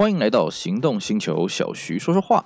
欢迎来到行动星球，小徐说说话。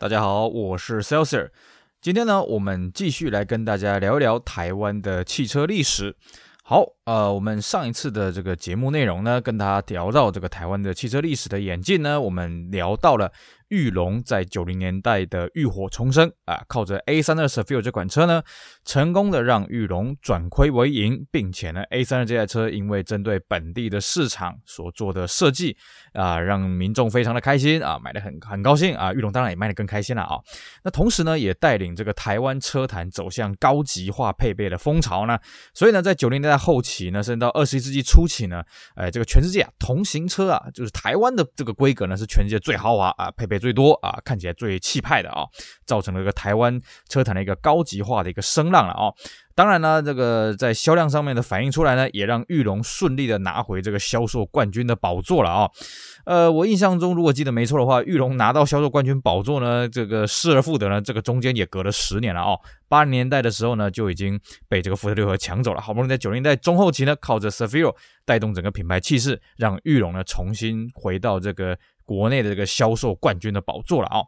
大家好，我是 c e l s i r。今天呢，我们继续来跟大家聊一聊台湾的汽车历史。好，呃，我们上一次的这个节目内容呢，跟大家聊到这个台湾的汽车历史的演进呢，我们聊到了。裕隆在九零年代的浴火重生啊，靠着 A 三二 Saville 这款车呢，成功的让裕隆转亏为盈，并且呢，A 三二这台车因为针对本地的市场所做的设计啊，让民众非常的开心啊，买的很很高兴啊，裕隆当然也卖的更开心了啊。那同时呢，也带领这个台湾车坛走向高级化配备的风潮呢。所以呢，在九零年代后期呢，甚至到二十一世纪初期呢，哎，这个全世界啊，同型车啊，就是台湾的这个规格呢，是全世界最豪华啊，配备。最多啊，看起来最气派的啊，造成了一个台湾车坛的一个高级化的一个声浪了啊。当然呢，这个在销量上面的反映出来呢，也让玉龙顺利的拿回这个销售冠军的宝座了啊。呃，我印象中如果记得没错的话，玉龙拿到销售冠军宝座呢，这个失而复得呢，这个中间也隔了十年了啊。八零年代的时候呢，就已经被这个福特六和抢走了，好不容易在九零年代中后期呢，靠着 Saville 带动整个品牌气势，让玉龙呢重新回到这个。国内的这个销售冠军的宝座了啊！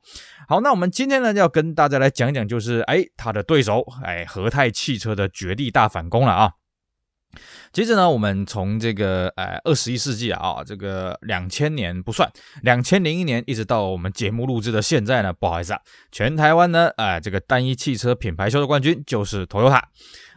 好，那我们今天呢要跟大家来讲讲，就是哎，他的对手哎，和泰汽车的绝地大反攻了啊！接着呢，我们从这个呃二十一世纪啊，这个两千年不算，两千零一年一直到我们节目录制的现在呢，不好意思啊，全台湾呢，哎，这个单一汽车品牌销售冠军就是 Toyota。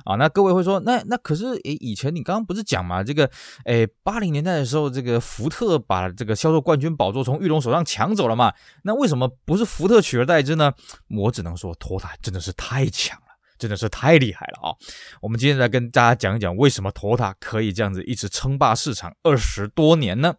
啊，那各位会说，那那可是诶，以前你刚刚不是讲嘛，这个诶，八零年代的时候，这个福特把这个销售冠军宝座从玉龙手上抢走了嘛？那为什么不是福特取而代之呢？我只能说，Toyota 真的是太强了，真的是太厉害了啊！我们今天来跟大家讲一讲，为什么 Toyota 可以这样子一直称霸市场二十多年呢？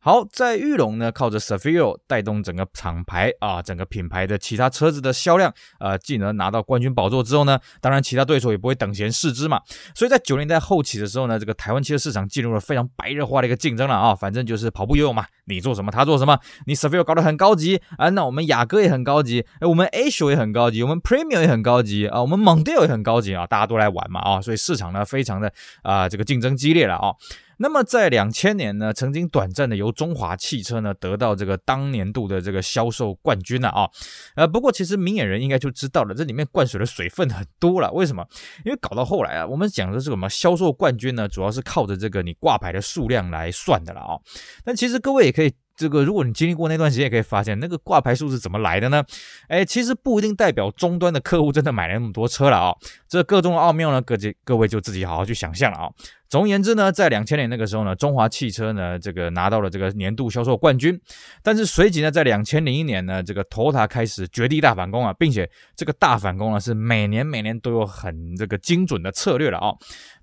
好，在裕隆呢，靠着 Saville 带动整个厂牌啊，整个品牌的其他车子的销量，呃，进而拿到冠军宝座之后呢，当然其他对手也不会等闲视之嘛。所以在九零年代后期的时候呢，这个台湾汽车市场进入了非常白热化的一个竞争了啊，反正就是跑步游泳嘛，你做什么他做什么，你 Saville 搞得很高级啊，那我们雅阁也很高级，我们 Ace 也很高级，我们 Premium 也很高级啊，我们 Mondeo 也很高级啊，大家都来玩嘛啊，所以市场呢非常的啊、这个竞争激烈了啊。那么在两千年呢，曾经短暂的由中华汽车呢得到这个当年度的这个销售冠军了啊，呃，不过其实明眼人应该就知道了，这里面灌水的水分很多了。为什么？因为搞到后来啊，我们讲的是什么销售冠军呢，主要是靠着这个你挂牌的数量来算的了啊。但其实各位也可以。这个，如果你经历过那段时间，也可以发现那个挂牌数是怎么来的呢？哎，其实不一定代表终端的客户真的买了那么多车了啊、这个中的奥妙呢，各位各位就自己好好去想象了啊、总而言之呢，在两千年那个时候呢，中华汽车呢这个拿到了这个年度销售冠军。但是随即呢，在两千零一年呢，这个头塔开始绝地大反攻啊，并且这个大反攻呢是每年每年都有很这个精准的策略了啊、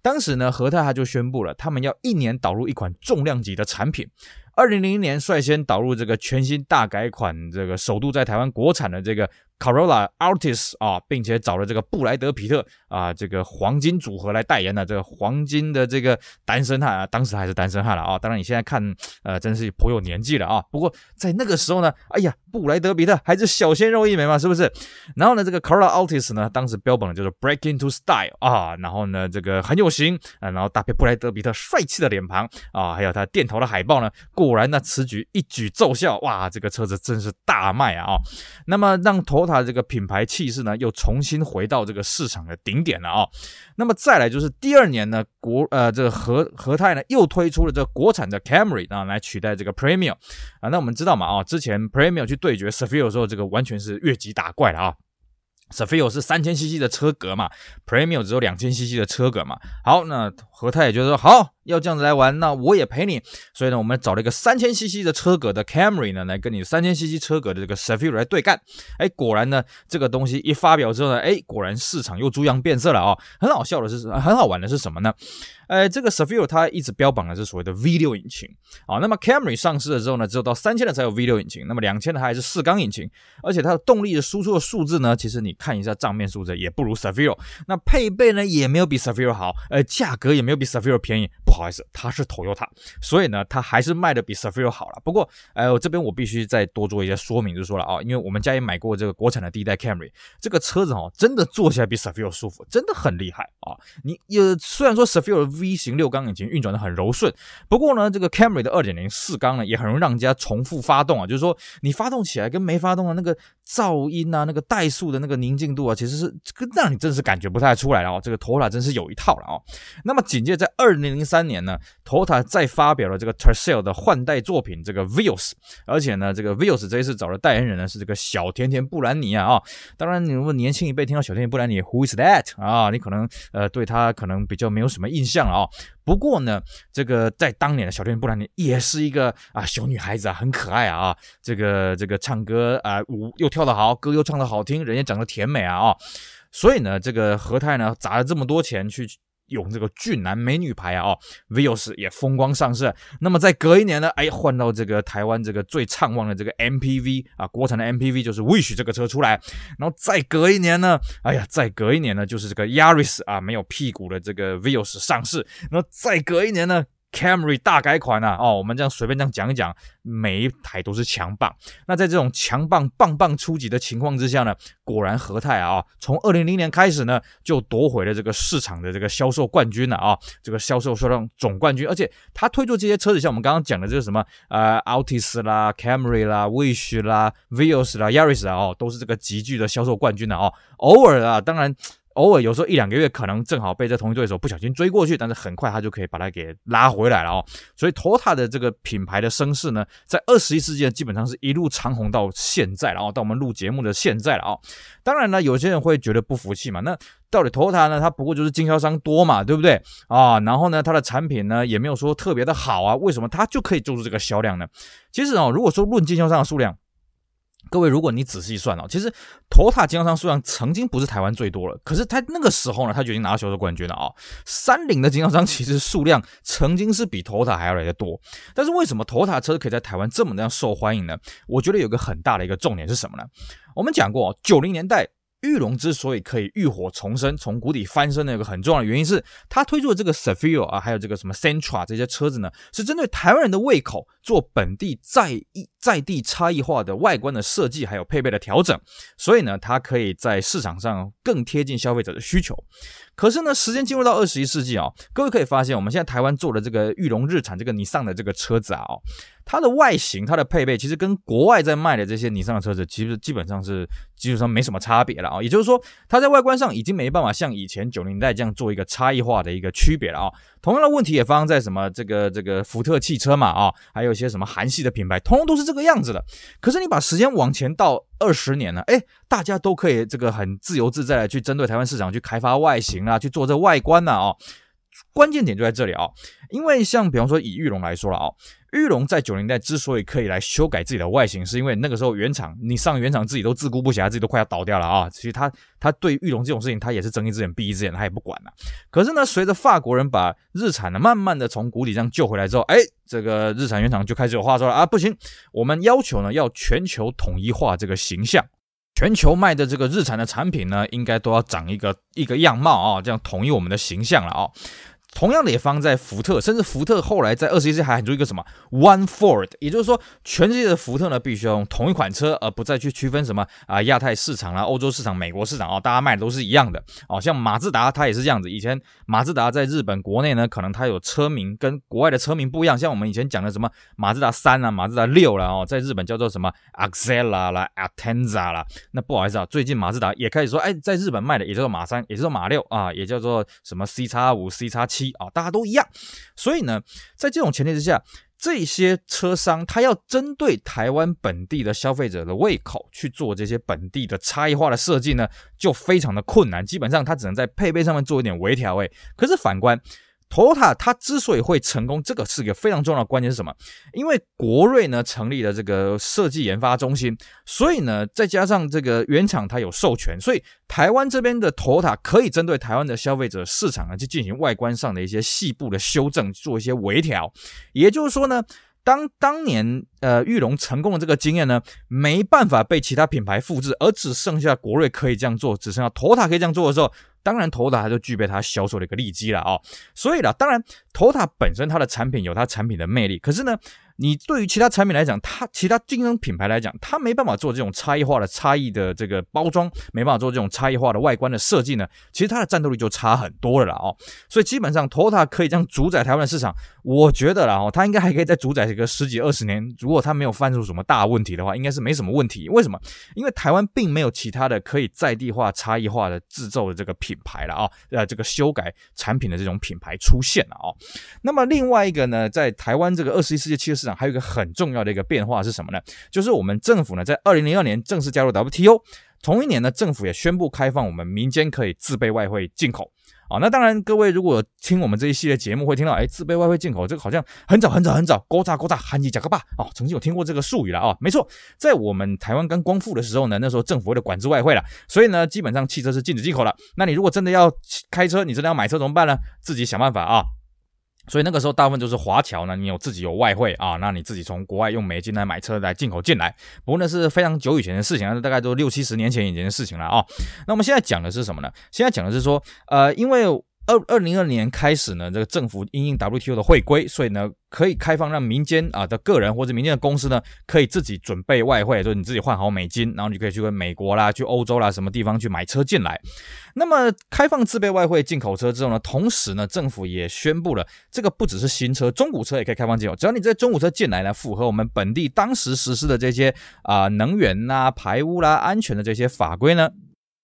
当时呢，和泰他就宣布了，他们要一年导入一款重量级的产品。二零零一年率先导入这个全新大改款，这个首度在台湾国产的这个。Corolla Altis 啊，并且找了这个布莱德皮特啊，这个黄金组合来代言的这个黄金的这个单身汉啊，当时还是单身汉了啊。当然你现在看，呃，真是颇有年纪了啊。不过在那个时候呢，哎呀，布莱德比特还是小鲜肉一枚嘛，是不是？然后呢，这个 Corolla Altis 呢，当时标榜的就是 Break into Style 啊，然后呢，这个很有型啊，然后搭配布莱德比特帅气的脸庞啊，还有他电头的海报呢，果然那此举一举奏效，哇，这个车子真是大卖啊啊。那么让 t o t a 这个品牌气势呢，又重新回到这个市场的顶点了啊、那么再来就是第二年呢，国呃这个和和泰呢又推出了这个国产的 Camry 啊，来取代这个 Premium 啊。那我们知道嘛啊，之前 Premium 去对决 s a f i r 的时候，这个完全是越级打怪了啊。Saville 是三千 CC 的车格嘛，Premium 只有两千 CC 的车格嘛。好，那何泰也觉得说好。要这样子来玩，那我也陪你。所以呢，我们找了一个三千 CC 的车格的 Camry 呢，来跟你三千 CC 车格的这个 s a f i r 来对干。哎，果然呢，这个东西一发表之后呢，哎，果然市场又猪羊变色了啊、很好笑的是，很好玩的是什么呢？哎，这个 s a f i r 它一直标榜的是所谓的 V 六引擎啊。那么 Camry 上市了之后呢，只有到三千的才有 V 六引擎，那么两千的它还是四缸引擎，而且它的动力的输出的数字呢，其实你看一下账面数字也不如 s a f i r。那配备呢也没有比 s a f i r 好，呃，价格也没有比 Saville 便宜。不好意思，它是 Toyota，所以呢，它还是卖的比 Cefiro 好了。不过，呃，这边我必须再多做一些说明，就说了啊，因为我们家也买过这个国产的第一代 Camry，这个车子哦，真的坐起来比 Cefiro 舒服，真的很厉害啊。你也虽然说 Cefiro V 型六缸引擎运转的很柔顺，不过呢，这个 Camry 的二点零四缸呢，也很容易让人家重复发动啊，就是说你发动起来跟没发动的那个噪音啊，那个怠速的那个宁静度啊，其实是这个让你真是感觉不太出来了哦。这个 Toyota 真是有一套了哦。那么紧接着在二零零三年呢，Tota 再发表了这个 Tercel 的换代作品这个 Vios，而且呢，这个 Vios 这一次找的代言人呢是这个小甜甜布兰妮啊。当然，你如果年轻一辈听到小甜甜布兰妮，Who is that 啊？你可能呃对他可能比较没有什么印象了啊。不过呢，这个在当年的小甜甜布兰妮也是一个啊小女孩子啊，很可爱啊，这个这个唱歌啊舞又跳得好，歌又唱得好听，人也长得甜美啊啊，所以呢，这个和泰呢砸了这么多钱去。用这个俊男美女牌啊，哦，Vios 也风光上市。那么再隔一年呢，哎，换到这个台湾这个最畅旺的这个 MPV 啊，国产的 MPV 就是 Wish 这个车出来。然后再隔一年呢，哎呀，再隔一年呢，就是这个 Yaris 啊，没有屁股的这个 Vios 上市。然后再隔一年呢。Camry 大改款啊！哦，我们这样随便这样讲一讲，每一台都是强棒。那在这种强棒棒棒出击的情况之下呢，果然和泰啊，从二零零零年开始呢，就夺回了这个市场的这个销售冠军了啊，这个销售销量总冠军。而且他推出这些车子，像我们刚刚讲的这个什么呃，Altis 啦、Camry 啦、Wish 啦、Vios 啦、Yaris 啊，哦，都是这个极具的销售冠军的哦。偶尔啊，当然。偶尔有时候一两个月可能正好被这同一对手不小心追过去，但是很快他就可以把它给拉回来了哦。所以 Toyota 的这个品牌的声势呢，在二十一世纪基本上是一路长虹到现在，了哦到我们录节目的现在了哦。当然呢，有些人会觉得不服气嘛，那到底 Toyota 呢？它不过就是经销商多嘛，对不对啊？然后呢，它的产品呢也没有说特别的好啊，为什么它就可以做出这个销量呢？其实哦，如果说论经销商的数量。各位，如果你仔细算哦，其实 total 经销商数量曾经不是台湾最多了，可是他那个时候呢，他就已经拿到销售冠军了啊、哦。三菱的经销商其实数量曾经是比 total 还要来得多，但是为什么 total 车可以在台湾这么样受欢迎呢？我觉得有个很大的一个重点是什么呢？我们讲过，九零年代。玉龙之所以可以浴火重生，从谷底翻身的一个很重要的原因是，他推出的这个 Cefiro 啊，还有这个什么 Sentra 这些车子呢，是针对台湾人的胃口做本地在意在地差异化的外观的设计，还有配备的调整，所以呢，它可以在市场上更贴近消费者的需求。可是呢，时间进入到二十一世纪啊，各位可以发现，我们现在台湾做的这个裕龙日产这个尼桑的这个车子啊，它的外形、它的配备，其实跟国外在卖的这些尼桑的车子，其实基本上是基本上没什么差别了啊。也就是说，它在外观上已经没办法像以前九零代这样做一个差异化的一个区别了啊。同样的问题也发生在什么这个这个福特汽车嘛啊，还有一些什么韩系的品牌，通通都是这个样子的。可是你把时间往前倒二十年呢，哎，大家都可以这个很自由自在的去针对台湾市场去开发外形啊，去做这外观呢啊。关键点就在这里啊，因为像比方说以玉龙来说了啊。玉龙在九零代之所以可以来修改自己的外形，是因为那个时候原厂，你上原厂自己都自顾不暇，自己都快要倒掉了啊。其实他他对玉龙这种事情，他也是睁一只眼闭一只眼，他也不管了。可是呢，随着法国人把日产呢慢慢的从谷底这样救回来之后，哎，这个日产原厂就开始有话说了啊，不行，我们要求呢要全球统一化这个形象，全球卖的这个日产的产品呢，应该都要长一个一个样貌啊，这样统一我们的形象了啊。同样的也放在福特，甚至福特后来在二十一世纪还喊出一个什么 One Ford，也就是说，全世界的福特呢必须要用同一款车，而不再去区分什么啊亚太市场啦、欧洲市场、美国市场啊，大家卖的都是一样的哦。像马自达它也是这样子，以前马自达在日本国内呢，可能它有车名跟国外的车名不一样，像我们以前讲的什么马自达三啊、马自达六啦哦，在日本叫做什么 Axela 啦、Atenza 啦。那不好意思啊，最近马自达也开始说，哎，在日本卖的也叫做马三，也叫做马六啊，也叫做什么 C 叉五、C 叉七。啊，大家都一样，所以呢，在这种前提之下，这些车商他要针对台湾本地的消费者的胃口去做这些本地的差异化的设计呢，就非常的困难。基本上，他只能在配备上面做一点微调。哎，可是反观。Toyota 它之所以会成功，这个是一个非常重要的关键是什么？因为国瑞呢成立了这个设计研发中心，所以呢再加上这个原厂它有授权，所以台湾这边的 Toyota 可以针对台湾的消费者市场呢去进行外观上的一些细部的修正，做一些微调。也就是说呢。当当年呃玉龙成功的这个经验呢，没办法被其他品牌复制，而只剩下国瑞可以这样做，只剩下头塔可以这样做的时候，当然头塔它就具备它销售的一个利基了啊、所以啦，当然头塔本身它的产品有它产品的魅力，可是呢。你对于其他产品来讲，它其他竞争品牌来讲，它没办法做这种差异化的差异的这个包装，没办法做这种差异化的外观的设计呢，其实它的战斗力就差很多了啦哦。所以基本上，Toyota 可以这样主宰台湾的市场，我觉得啦哦，它应该还可以再主宰这个十几二十年。如果它没有犯出什么大问题的话，应该是没什么问题。为什么？因为台湾并没有其他的可以在地化、差异化的制造的这个品牌了啊，呃，这个修改产品的这种品牌出现了哦。那么另外一个呢，在台湾这个二十一世纪汽车还有一个很重要的一个变化是什么呢？就是我们政府呢，在二零零二年正式加入 WTO，同一年呢，政府也宣布开放我们民间可以自备外汇进口。啊，那当然，各位如果听我们这一系列节目，会听到，哎，自备外汇进口这个好像很早很早很早，勾扎勾扎，韩吉贾克巴，哦，曾经有听过这个术语了啊、哦，没错，在我们台湾刚光复的时候呢，那时候政府为了管制外汇了，所以呢，基本上汽车是禁止进口了。那你如果真的要开车，你真的要买车怎么办呢？自己想办法啊。所以那个时候大部分就是华侨呢，你有自己有外汇啊，那你自己从国外用美金来买车来进口进来。不过那是非常久以前的事情，那大概都六七十年前以前的事情了啊。那我们现在讲的是什么呢？现在讲的是说，呃，因为。二二零二年开始呢，这个政府因应 WTO 的会规，所以呢可以开放让民间啊的个人或者民间的公司呢，可以自己准备外汇，就是你自己换好美金，然后你可以去跟美国啦、去欧洲啦什么地方去买车进来。那么开放自备外汇进口车之后呢，同时呢政府也宣布了，这个不只是新车，中古车也可以开放进口，只要你这中古车进来呢，符合我们本地当时实施的这些啊能源呐、啊、排污啦、安全的这些法规呢。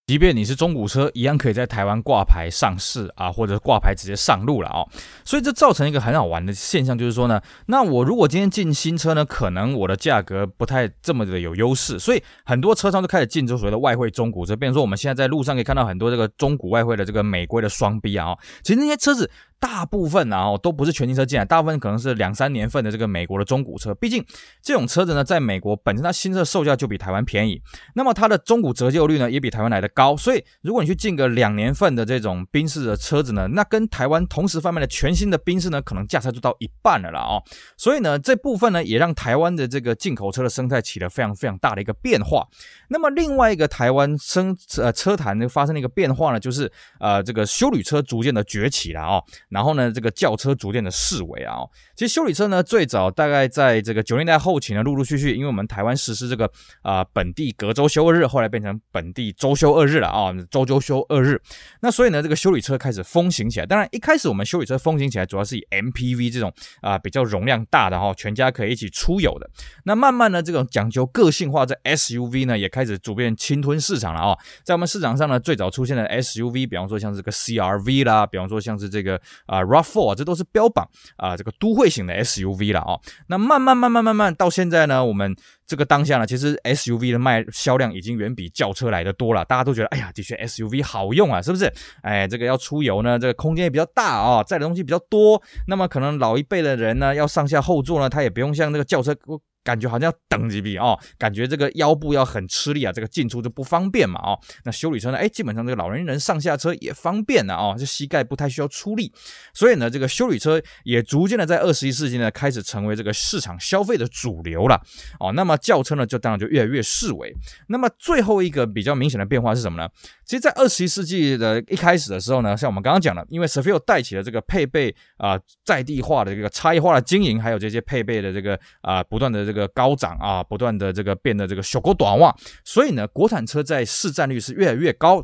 即便你是中古车，一样可以在台湾挂牌上市啊，或者挂牌直接上路了、哦。所以这造成一个很好玩的现象，就是说呢，那我如果今天进新车呢，可能我的价格不太这么的有优势，所以很多车商就开始进这所谓的外汇中古车。比如说我们现在在路上可以看到很多这个中古外汇的这个美规的双逼啊，哦其实那些车子。大部分啊，哦，都不是全新车进来，大部分可能是两三年份的这个美国的中古车。毕竟这种车子呢，在美国本身它新车售价就比台湾便宜，那么它的中古折旧率呢，也比台湾来的高。所以如果你去进个两年份的这种宾士的车子呢，那跟台湾同时贩卖的全新的宾士呢，可能价差就到一半了啦哦。所以呢，这部分呢，也让台湾的这个进口车的生态起了非常非常大的一个变化。那么另外一个台湾生呃车坛呢发生了一个变化呢，就是呃这个休旅车逐渐的崛起了哦。然后呢，这个轿车逐渐的式微啊，其实修理车呢，最早大概在这个九零年代后期呢，陆陆续续，因为我们台湾实施这个啊、本地隔周休二日，后来变成本地周休二日了啊，周周休二日。那所以呢，这个修理车开始风行起来。当然，一开始我们修理车风行起来，主要是以 MPV 这种啊、比较容量大的哈，全家可以一起出游的。那慢慢呢，这种讲究个性化的 SUV 呢，也开始逐渐侵吞市场了啊。在我们市场上呢，最早出现的 SUV，比方说像这个 CRV 啦，比方说像是这个啊、RAV4 这都是标榜啊，这个都会型的 SUV 了哦。那慢慢慢慢慢慢到现在呢，我们这个当下呢，其实 SUV 的卖销量已经远比轿车来的多了。大家都觉得，哎呀，的确 SUV 好用啊，是不是？哎，这个要出游呢，这个空间也比较大哦，载的东西比较多。那么可能老一辈的人呢，要上下后座呢，他也不用像那个轿车。感觉好像要等几笔哦，感觉这个腰部要很吃力啊，这个进出就不方便嘛哦。那修理车呢？哎，基本上这个老年人上下车也方便了哦，这膝盖不太需要出力，所以呢，这个修理车也逐渐的在二十一世纪呢开始成为这个市场消费的主流了哦。那么轿车呢，就当然就越来越式微。那么最后一个比较明显的变化是什么呢？其实，在二十一世纪的一开始的时候呢，像我们刚刚讲的，因为 Cefiro 带起了这个配备啊、在地化的这个差异化的经营，还有这些配备的这个啊、不断的这这个高涨啊，不断的这个变得这个小狗短袜，所以呢，国产车在市占率是越来越高。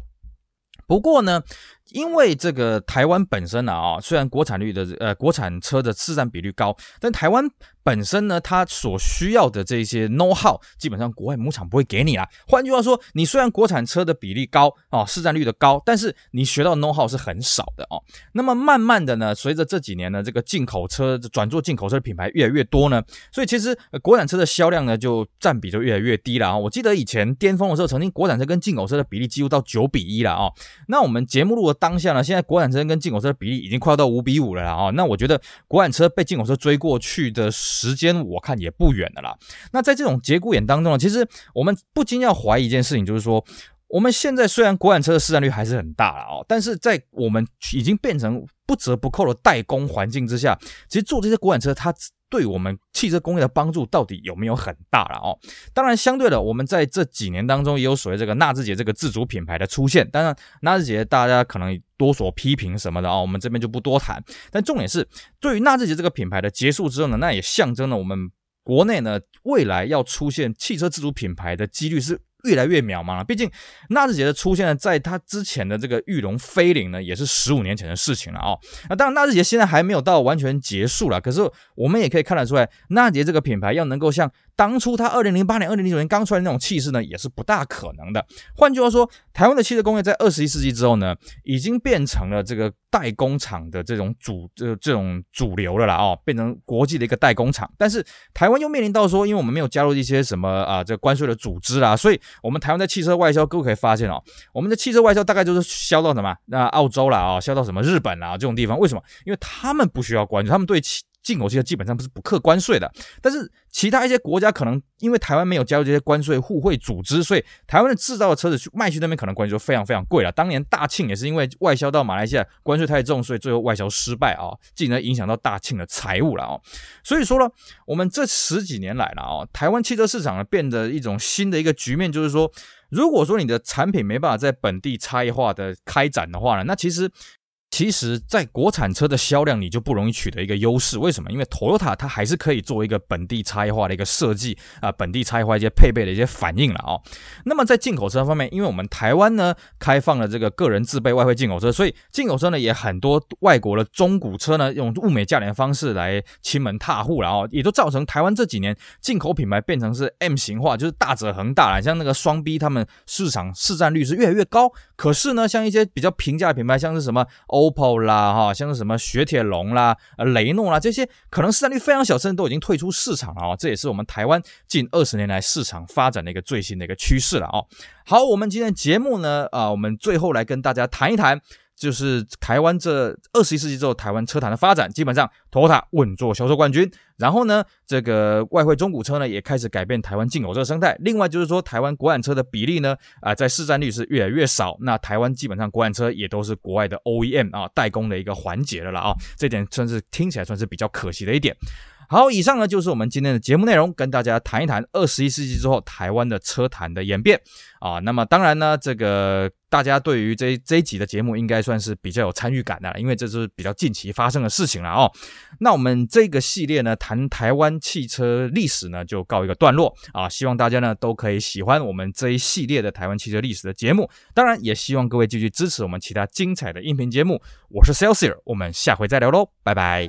不过呢，因为这个台湾本身呢啊，虽然国产率的呃国产车的市占比率高，但台湾。本身呢，它所需要的这些 know how，基本上国外母厂不会给你啦。换句话说，你虽然国产车的比例高哦，市占率的高，但是你学到 know how 是很少的哦。那么慢慢的呢，随着这几年呢，这个进口车转做进口车的品牌越来越多呢，所以其实国产车的销量呢就占比就越来越低了啊。我记得以前巅峰的时候，曾经国产车跟进口车的比例几乎到九比一了啊。那我们节目录的当下呢，现在国产车跟进口车的比例已经快要到五比五了啦啊。那我觉得国产车被进口车追过去的。时间我看也不远了啦。那在这种节骨眼当中呢，其实我们不禁要怀疑一件事情，就是说，我们现在虽然国产车的市占率还是很大了哦，但是在我们已经变成不折不扣的代工环境之下，其实做这些国产车它对我们汽车工业的帮助到底有没有很大了哦？当然，相对的，我们在这几年当中也有所谓这个纳智捷这个自主品牌的出现。当然，纳智捷大家可能多所批评什么的啊，我们这边就不多谈。但重点是，对于纳智捷这个品牌的结束之后呢，那也象征了我们国内呢未来要出现汽车自主品牌的几率是。越来越渺茫了。毕竟纳智捷的出现呢，在它之前的这个玉龙飞凌呢，也是十五年前的事情了哦。那当然，纳智捷现在还没有到完全结束了。可是我们也可以看得出来，纳智捷这个品牌要能够像当初它二零零八年、二零零九年刚出来那种气势呢，也是不大可能的。换句话说，台湾的汽车工业在二十一世纪之后呢，已经变成了这个代工厂的这种主这这种主流了啦哦，变成国际的一个代工厂。但是台湾又面临到说，因为我们没有加入一些什么啊这关税的组织啦，所以我们台湾在汽车外销，各位可以发现哦，我们的汽车外销大概就是销到什么那澳洲啦啊，销到什么日本啦这种地方。为什么？因为他们不需要关税，他们对汽进口汽车基本上不是不课关税的，但是其他一些国家可能因为台湾没有加入这些关税互惠组织，所以台湾的制造的车子去卖去那边可能关税就非常非常贵了。当年大庆也是因为外销到马来西亚关税太重，所以最后外销失败啊，进而影响到大庆的财务了啊。所以说呢，我们这十几年来了啊，台湾汽车市场呢变得一种新的一个局面，就是说，如果说你的产品没办法在本地差异化的开展的话呢，那其实。其实，在国产车的销量，你就不容易取得一个优势。为什么？因为 Toyota 它还是可以做一个本地差异化的一个设计啊，本地差异化一些配备的一些反应了哦。那么在进口车方面，因为我们台湾呢开放了这个个人自备外汇进口车，所以进口车呢也很多外国的中古车呢用物美价廉的方式来亲门踏户了哦，也都造成台湾这几年进口品牌变成是 M 型化，就是大者恒大了。像那个双 B，他们市场市占率是越来越高。可是呢，像一些比较平价的品牌，像是什么 OPPO 啦，哈，像是什么雪铁龙啦、呃雷诺啦，这些可能市占率非常小，甚至都已经退出市场了啊。这也是我们台湾近二十年来市场发展的一个最新的一个趋势了哦。好，我们今天节目呢，啊，我们最后来跟大家谈一谈。就是台湾这二十一世纪之后，台湾车坛的发展，基本上 Toyota 稳坐销售冠军。然后呢，这个外汇中古车呢，也开始改变台湾进口车生态。另外就是说，台湾国产车的比例呢，啊、在市占率是越来越少。那台湾基本上国产车也都是国外的 OEM 啊代工的一个环节了啦啊，这点算是听起来算是比较可惜的一点。好，以上呢就是我们今天的节目内容，跟大家谈一谈二十一世纪之后台湾的车坛的演变啊。那么当然呢，这个大家对于这这一集的节目应该算是比较有参与感的，因为这是比较近期发生的事情了哦。那我们这个系列呢，谈台湾汽车历史呢，就告一个段落啊。希望大家呢都可以喜欢我们这一系列的台湾汽车历史的节目，当然也希望各位继续支持我们其他精彩的音频节目。我是 Celsius，我们下回再聊喽，拜拜。